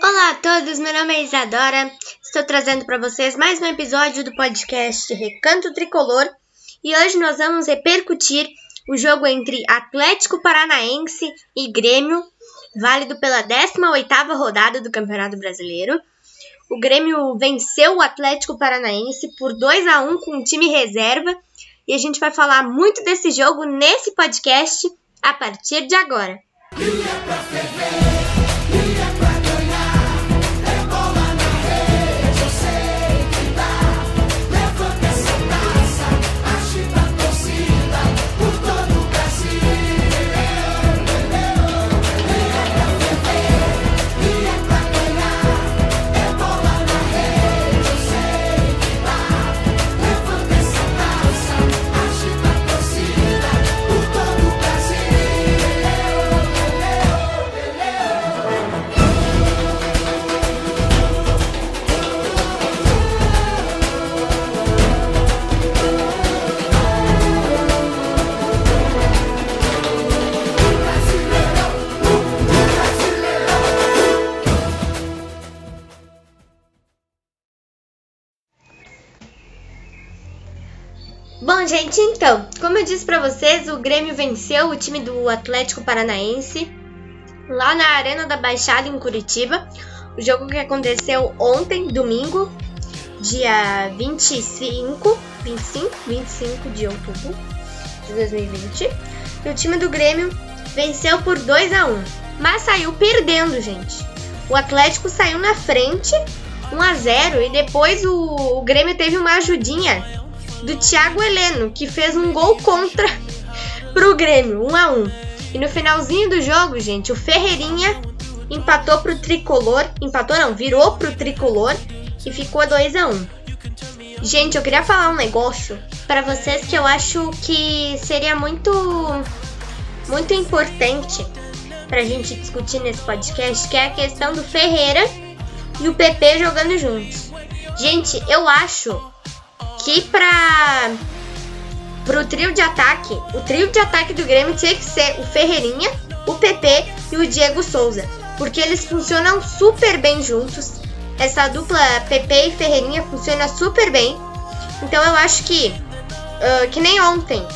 Olá a todos, meu nome é Isadora. Estou trazendo para vocês mais um episódio do podcast Recanto Tricolor e hoje nós vamos repercutir o jogo entre Atlético Paranaense e Grêmio, válido pela 18ª rodada do Campeonato Brasileiro. O Grêmio venceu o Atlético Paranaense por 2 a 1 com o time reserva e a gente vai falar muito desse jogo nesse podcast a partir de agora. Bom, gente, então, como eu disse para vocês, o Grêmio venceu o time do Atlético Paranaense lá na Arena da Baixada em Curitiba. O jogo que aconteceu ontem, domingo, dia 25, 25, 25 de outubro de 2020. E o time do Grêmio venceu por 2 a 1, mas saiu perdendo, gente. O Atlético saiu na frente, 1 a 0 e depois o, o Grêmio teve uma ajudinha do Thiago Heleno, que fez um gol contra pro Grêmio, 1 a 1. E no finalzinho do jogo, gente, o Ferreirinha empatou pro Tricolor, empatou não, virou pro Tricolor e ficou 2 a 1. Gente, eu queria falar um negócio para vocês que eu acho que seria muito muito importante pra gente discutir nesse podcast, que é a questão do Ferreira e o PP jogando juntos. Gente, eu acho que para pro trio de ataque, o trio de ataque do Grêmio tinha que ser o Ferreirinha, o PP e o Diego Souza, porque eles funcionam super bem juntos. Essa dupla PP e Ferreirinha funciona super bem. Então eu acho que uh, que nem ontem.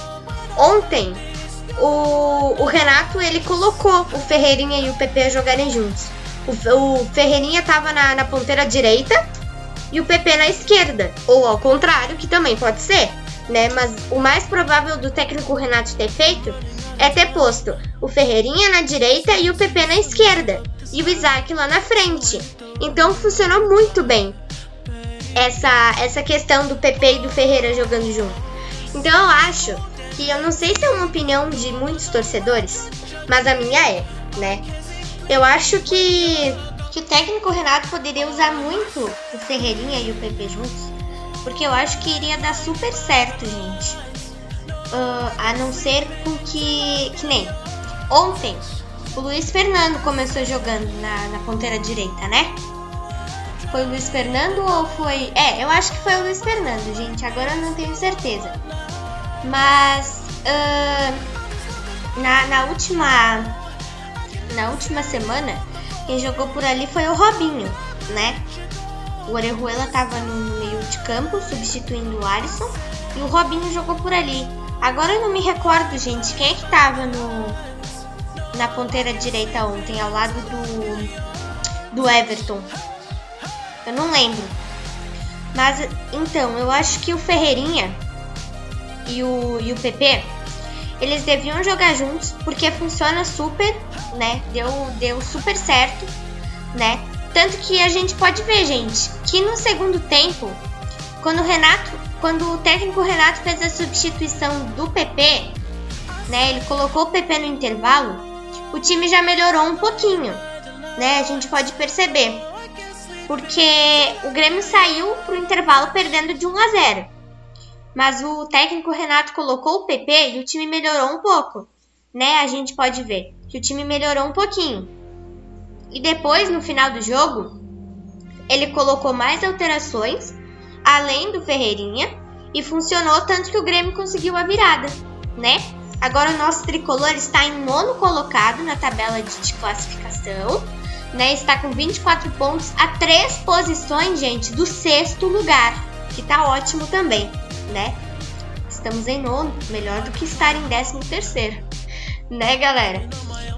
Ontem o, o, Renato ele colocou o Ferreirinha e o PP jogarem juntos. O, o Ferreirinha tava na, na ponteira direita e o PP na esquerda, ou ao contrário, que também pode ser, né? Mas o mais provável do técnico Renato ter feito é ter posto o Ferreirinha na direita e o PP na esquerda, e o Isaac lá na frente. Então funcionou muito bem essa, essa questão do PP e do Ferreira jogando junto. Então eu acho que eu não sei se é uma opinião de muitos torcedores, mas a minha é, né? Eu acho que que o técnico Renato poderia usar muito o Ferreirinha e o PP juntos, porque eu acho que iria dar super certo, gente. Uh, a não ser com que. que nem. Ontem, o Luiz Fernando começou jogando na, na ponteira direita, né? Foi o Luiz Fernando ou foi. É, eu acho que foi o Luiz Fernando, gente. Agora eu não tenho certeza. Mas. Uh, na, na última. Na última semana, quem jogou por ali foi o Robinho, né? O Orejuela estava no meio de campo, substituindo o Alisson, e o Robinho jogou por ali. Agora eu não me recordo, gente, quem é que estava no na ponteira direita ontem, ao lado do do Everton. Eu não lembro. Mas então, eu acho que o Ferreirinha e o, e o PP eles deviam jogar juntos porque funciona super, né? Deu, deu super certo, né? Tanto que a gente pode ver, gente, que no segundo tempo, quando o Renato, quando o técnico Renato fez a substituição do PP, né? Ele colocou o PP no intervalo, o time já melhorou um pouquinho, né? A gente pode perceber. Porque o Grêmio saiu pro intervalo perdendo de 1 a 0 mas o técnico Renato colocou o PP e o time melhorou um pouco, né? A gente pode ver que o time melhorou um pouquinho. E depois, no final do jogo, ele colocou mais alterações, além do Ferreirinha, e funcionou tanto que o Grêmio conseguiu a virada, né? Agora o nosso tricolor está em nono colocado na tabela de classificação, né? Está com 24 pontos a três posições, gente, do sexto lugar, que tá ótimo também, né? Estamos em nono, melhor do que estar em décimo terceiro, né, galera?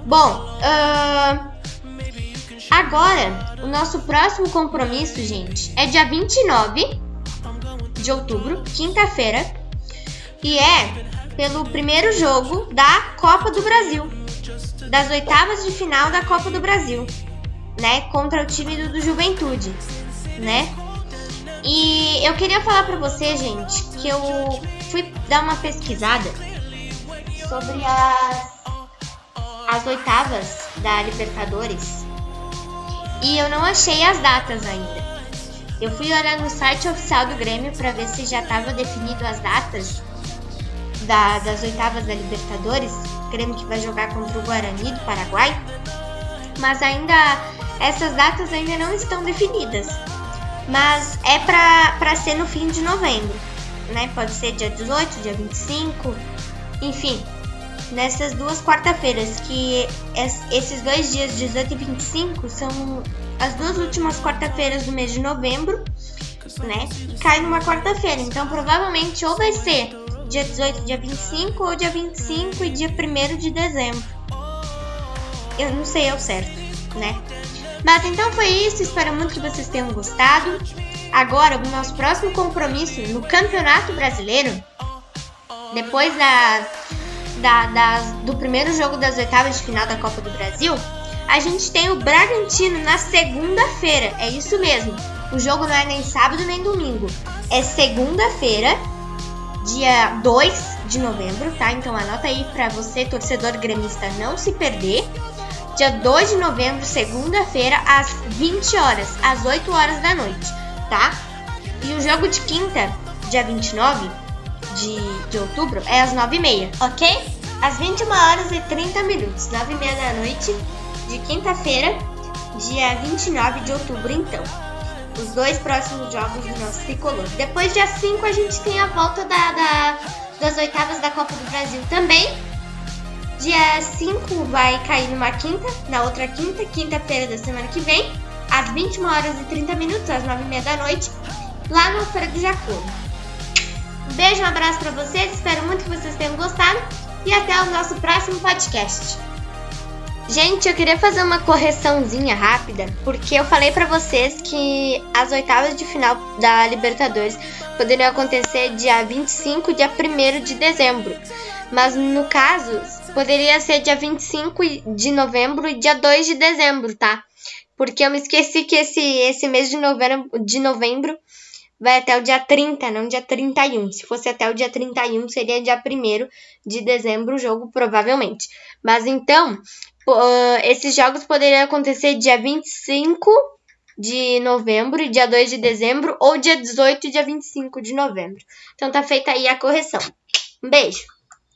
Bom, uh, agora o nosso próximo compromisso, gente, é dia 29 de outubro, quinta-feira, e é pelo primeiro jogo da Copa do Brasil, das oitavas de final da Copa do Brasil, né, contra o time do, do Juventude, né? E eu queria falar para você, gente, que eu fui dar uma pesquisada sobre as as oitavas da Libertadores e eu não achei as datas ainda. Eu fui olhar no site oficial do Grêmio para ver se já estava definido as datas da, das oitavas da Libertadores. Grêmio que vai jogar contra o Guarani do Paraguai. Mas ainda essas datas ainda não estão definidas. Mas é para ser no fim de novembro, né? Pode ser dia 18, dia 25, enfim, nessas duas quarta-feiras, que esses dois dias, 18 e 25, são as duas últimas quarta-feiras do mês de novembro, né? Cai numa quarta-feira. Então, provavelmente, ou vai ser dia 18, dia 25, ou dia 25 e dia 1 de dezembro. Eu não sei ao certo, né? Mas então foi isso. Espero muito que vocês tenham gostado. Agora, o nosso próximo compromisso no Campeonato Brasileiro, depois da da, das, do primeiro jogo das oitavas de final da Copa do Brasil, a gente tem o Bragantino na segunda-feira. É isso mesmo. O jogo não é nem sábado nem domingo. É segunda-feira, dia 2 de novembro, tá? Então anota aí para você, torcedor gremista, não se perder. Dia 2 de novembro, segunda-feira, às 20 horas, às 8 horas da noite, tá? E o jogo de quinta, dia 29, de, de outubro é às 9h30, ok? Às 21 horas e 30 minutos, 9h30 da noite de quinta-feira, dia 29 de outubro, então. Os dois próximos jogos do nosso tricolor. Depois, dia 5, a gente tem a volta da, da das oitavas da Copa do Brasil também. Dia 5 vai cair numa quinta, na outra quinta, quinta-feira da semana que vem, às 21 horas e 30 minutos, às 9h30 da noite, lá no Feira do Jacobo. Um beijo, um abraço para vocês, espero muito que vocês tenham gostado e até o nosso próximo podcast. Gente, eu queria fazer uma correçãozinha rápida, porque eu falei para vocês que as oitavas de final da Libertadores poderiam acontecer dia 25 e dia 1 de dezembro. Mas no caso, poderia ser dia 25 de novembro e dia 2 de dezembro, tá? Porque eu me esqueci que esse, esse mês de novembro, de novembro vai até o dia 30, não dia 31. Se fosse até o dia 31, seria dia 1 de dezembro o jogo, provavelmente. Mas então, uh, esses jogos poderiam acontecer dia 25 de novembro e dia 2 de dezembro, ou dia 18 e dia 25 de novembro. Então tá feita aí a correção. Um beijo!